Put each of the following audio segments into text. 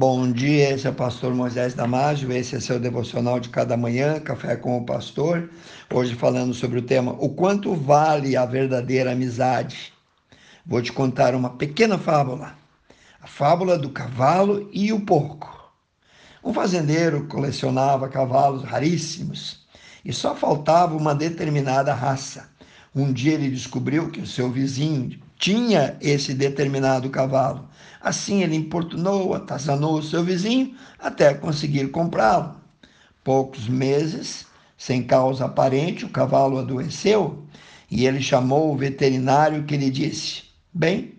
Bom dia, esse é o pastor Moisés Damásio, esse é seu devocional de cada manhã, Café com o Pastor. Hoje falando sobre o tema O quanto vale a verdadeira amizade. Vou te contar uma pequena fábula. A fábula do cavalo e o porco. Um fazendeiro colecionava cavalos raríssimos e só faltava uma determinada raça. Um dia ele descobriu que o seu vizinho tinha esse determinado cavalo. Assim ele importunou, atazanou o seu vizinho até conseguir comprá-lo. Poucos meses, sem causa aparente, o cavalo adoeceu e ele chamou o veterinário que lhe disse: Bem,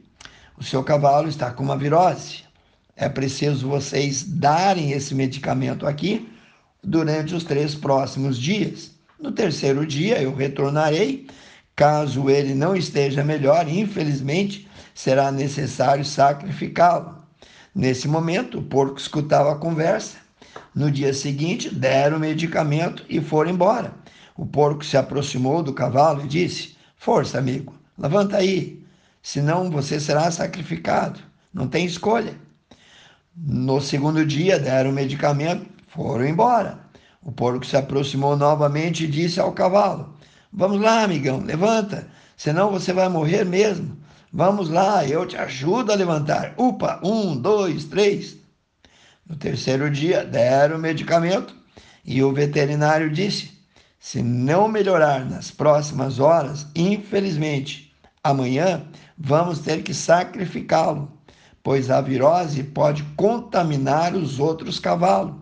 o seu cavalo está com uma virose. É preciso vocês darem esse medicamento aqui durante os três próximos dias. No terceiro dia eu retornarei Caso ele não esteja melhor, infelizmente, será necessário sacrificá-lo. Nesse momento, o porco escutava a conversa. No dia seguinte, deram o medicamento e foram embora. O porco se aproximou do cavalo e disse: Força, amigo, levanta aí, senão você será sacrificado. Não tem escolha. No segundo dia, deram o medicamento, foram embora. O porco se aproximou novamente e disse ao cavalo: Vamos lá, amigão, levanta, senão você vai morrer mesmo. Vamos lá, eu te ajudo a levantar. Upa, um, dois, três. No terceiro dia, deram o medicamento e o veterinário disse: se não melhorar nas próximas horas, infelizmente, amanhã vamos ter que sacrificá-lo, pois a virose pode contaminar os outros cavalos.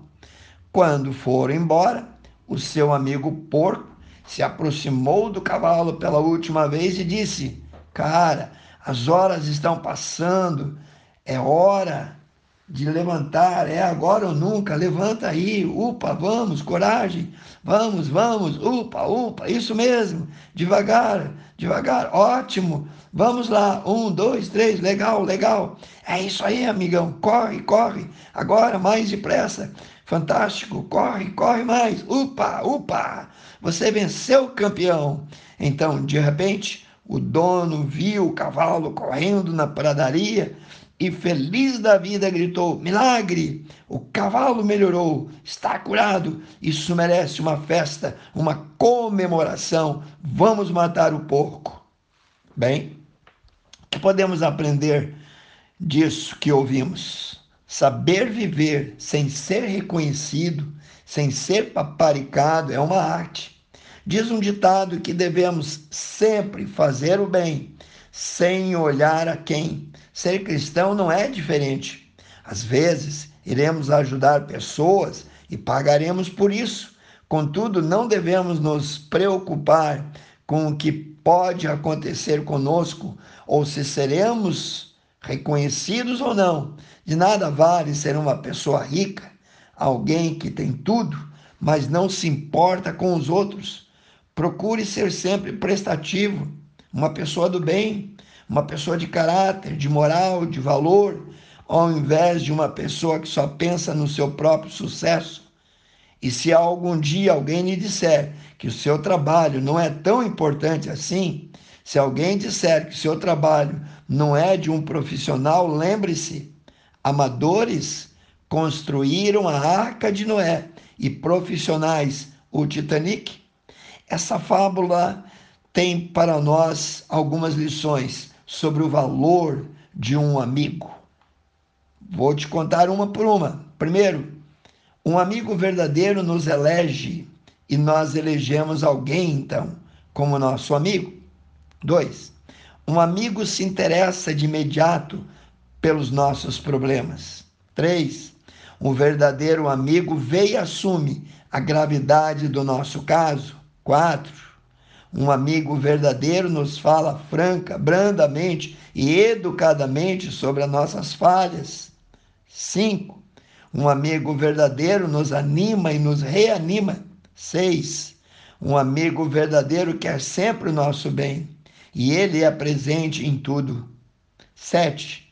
Quando for embora, o seu amigo porco se aproximou do cavalo pela última vez e disse: Cara, as horas estão passando, é hora de levantar, é agora ou nunca, levanta aí, upa, vamos, coragem, vamos, vamos, upa, upa, isso mesmo, devagar, devagar, ótimo, vamos lá, um, dois, três, legal, legal, é isso aí, amigão, corre, corre, agora mais depressa, fantástico, corre, corre mais, upa, upa, você venceu, campeão. Então, de repente, o dono viu o cavalo correndo na pradaria e, feliz da vida, gritou: Milagre! O cavalo melhorou, está curado. Isso merece uma festa, uma comemoração. Vamos matar o porco. Bem, o que podemos aprender disso que ouvimos? Saber viver sem ser reconhecido sem ser paparicado, é uma arte. Diz um ditado que devemos sempre fazer o bem, sem olhar a quem. Ser cristão não é diferente. Às vezes, iremos ajudar pessoas e pagaremos por isso. Contudo, não devemos nos preocupar com o que pode acontecer conosco ou se seremos reconhecidos ou não. De nada vale ser uma pessoa rica alguém que tem tudo, mas não se importa com os outros. Procure ser sempre prestativo, uma pessoa do bem, uma pessoa de caráter, de moral, de valor, ao invés de uma pessoa que só pensa no seu próprio sucesso. E se algum dia alguém lhe disser que o seu trabalho não é tão importante assim, se alguém disser que o seu trabalho não é de um profissional, lembre-se: amadores construíram a Arca de Noé e profissionais o Titanic, essa fábula tem para nós algumas lições sobre o valor de um amigo. Vou te contar uma por uma. Primeiro, um amigo verdadeiro nos elege e nós elegemos alguém, então, como nosso amigo. Dois, um amigo se interessa de imediato pelos nossos problemas. Três, um verdadeiro amigo vê e assume a gravidade do nosso caso. Quatro, um amigo verdadeiro nos fala franca, brandamente e educadamente sobre as nossas falhas. Cinco, um amigo verdadeiro nos anima e nos reanima. Seis, um amigo verdadeiro quer sempre o nosso bem e ele é presente em tudo. Sete,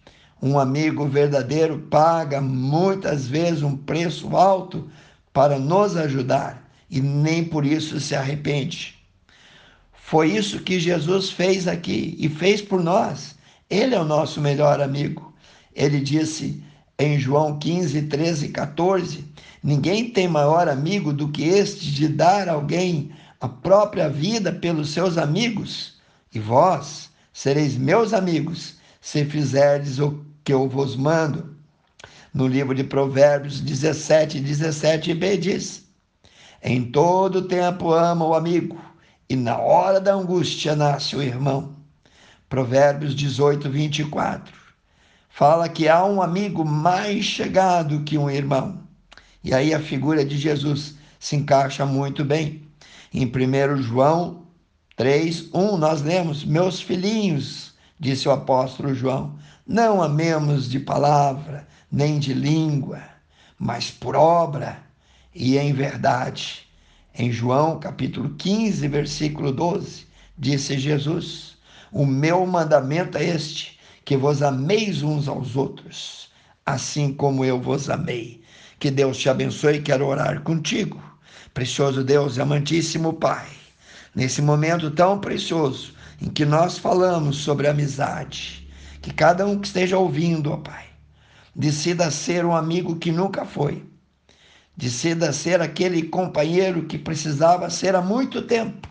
um amigo verdadeiro paga muitas vezes um preço alto para nos ajudar e nem por isso se arrepende. Foi isso que Jesus fez aqui e fez por nós. Ele é o nosso melhor amigo. Ele disse: em João 15, 13 e 14, ninguém tem maior amigo do que este de dar alguém a própria vida pelos seus amigos. E vós sereis meus amigos se fizerdes o que eu vos mando. No livro de Provérbios 17, 17b diz: Em todo tempo ama o amigo, e na hora da angústia nasce o irmão. Provérbios 18, 24 fala que há um amigo mais chegado que um irmão. E aí a figura de Jesus se encaixa muito bem. Em 1 João 3, 1, nós lemos: Meus filhinhos, disse o apóstolo João, não amemos de palavra, nem de língua, mas por obra e em verdade. Em João capítulo 15, versículo 12, disse Jesus: O meu mandamento é este que vos ameis uns aos outros, assim como eu vos amei. Que Deus te abençoe. Quero orar contigo. Precioso Deus, amantíssimo Pai, nesse momento tão precioso em que nós falamos sobre amizade, que cada um que esteja ouvindo, ó Pai, decida ser um amigo que nunca foi, decida ser aquele companheiro que precisava ser há muito tempo,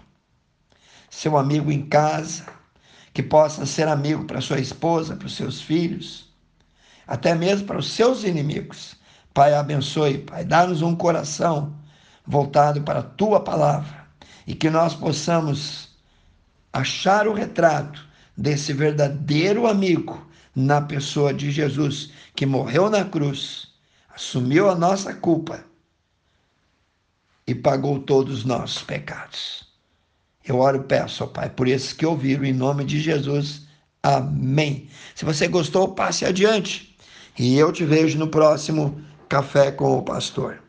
seu amigo em casa, que possa ser amigo para sua esposa, para os seus filhos, até mesmo para os seus inimigos. Pai, abençoe, Pai, dá-nos um coração voltado para a tua palavra e que nós possamos achar o retrato desse verdadeiro amigo na pessoa de Jesus, que morreu na cruz, assumiu a nossa culpa e pagou todos os nossos pecados. Eu oro e peço, ó Pai, por esses que ouviram, em nome de Jesus. Amém. Se você gostou, passe adiante. E eu te vejo no próximo Café com o Pastor.